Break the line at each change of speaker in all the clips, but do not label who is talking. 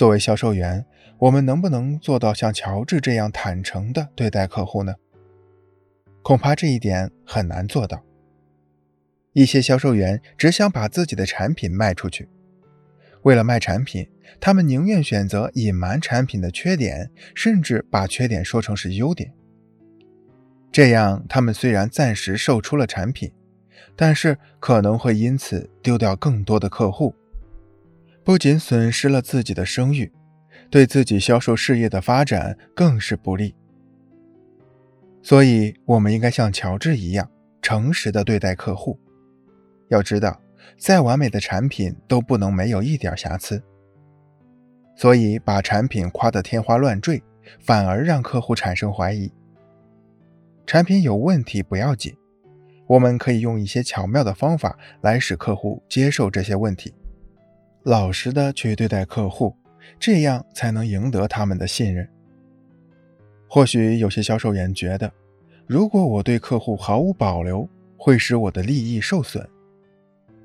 作为销售员，我们能不能做到像乔治这样坦诚地对待客户呢？恐怕这一点很难做到。一些销售员只想把自己的产品卖出去，为了卖产品，他们宁愿选择隐瞒产品的缺点，甚至把缺点说成是优点。这样，他们虽然暂时售出了产品，但是可能会因此丢掉更多的客户，不仅损失了自己的声誉，对自己销售事业的发展更是不利。所以，我们应该像乔治一样，诚实的对待客户。要知道，再完美的产品都不能没有一点瑕疵。所以，把产品夸得天花乱坠，反而让客户产生怀疑。产品有问题不要紧，我们可以用一些巧妙的方法来使客户接受这些问题，老实的去对待客户，这样才能赢得他们的信任。或许有些销售员觉得，如果我对客户毫无保留，会使我的利益受损。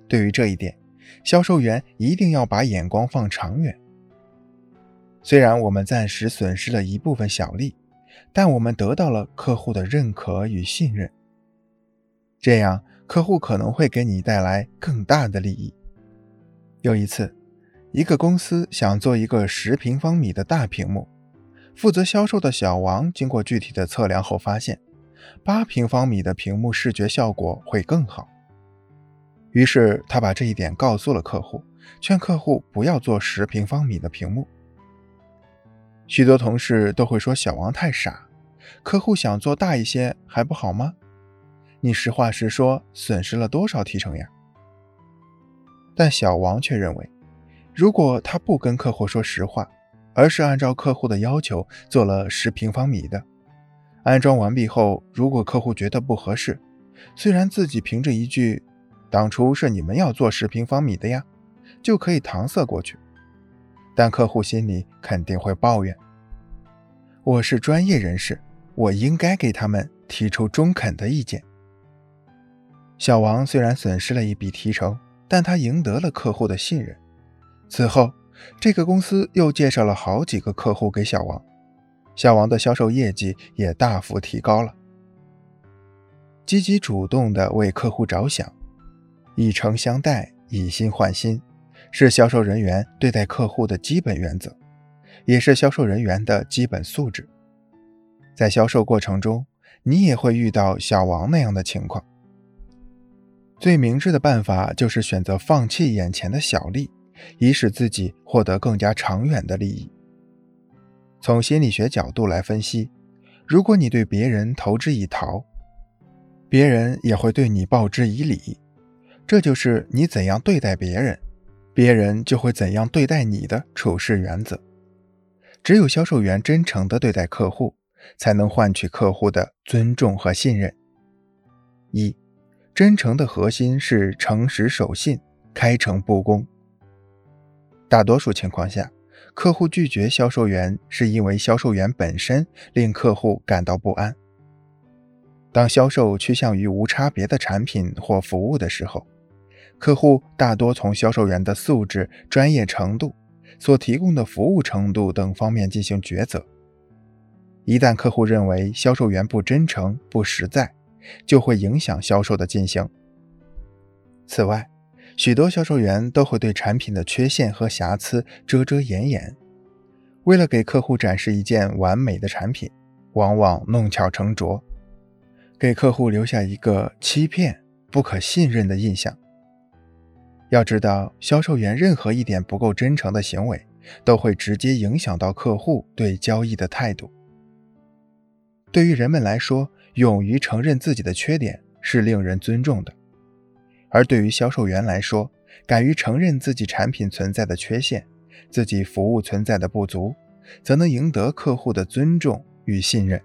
对于这一点，销售员一定要把眼光放长远。虽然我们暂时损失了一部分小利。但我们得到了客户的认可与信任，这样客户可能会给你带来更大的利益。有一次，一个公司想做一个十平方米的大屏幕，负责销售的小王经过具体的测量后发现，八平方米的屏幕视觉效果会更好。于是他把这一点告诉了客户，劝客户不要做十平方米的屏幕。许多同事都会说小王太傻，客户想做大一些还不好吗？你实话实说，损失了多少提成呀？但小王却认为，如果他不跟客户说实话，而是按照客户的要求做了十平方米的，安装完毕后，如果客户觉得不合适，虽然自己凭着一句“当初是你们要做十平方米的呀”，就可以搪塞过去。但客户心里肯定会抱怨：“我是专业人士，我应该给他们提出中肯的意见。”小王虽然损失了一笔提成，但他赢得了客户的信任。此后，这个公司又介绍了好几个客户给小王，小王的销售业绩也大幅提高了。积极主动地为客户着想，以诚相待，以心换心。是销售人员对待客户的基本原则，也是销售人员的基本素质。在销售过程中，你也会遇到小王那样的情况。最明智的办法就是选择放弃眼前的小利，以使自己获得更加长远的利益。从心理学角度来分析，如果你对别人投之以桃，别人也会对你报之以礼。这就是你怎样对待别人。别人就会怎样对待你的处事原则。只有销售员真诚地对待客户，才能换取客户的尊重和信任。一，真诚的核心是诚实守信、开诚布公。大多数情况下，客户拒绝销售员是因为销售员本身令客户感到不安。当销售趋向于无差别的产品或服务的时候，客户大多从销售员的素质、专业程度、所提供的服务程度等方面进行抉择。一旦客户认为销售员不真诚、不实在，就会影响销售的进行。此外，许多销售员都会对产品的缺陷和瑕疵遮遮掩掩，为了给客户展示一件完美的产品，往往弄巧成拙，给客户留下一个欺骗、不可信任的印象。要知道，销售员任何一点不够真诚的行为，都会直接影响到客户对交易的态度。对于人们来说，勇于承认自己的缺点是令人尊重的；而对于销售员来说，敢于承认自己产品存在的缺陷、自己服务存在的不足，则能赢得客户的尊重与信任。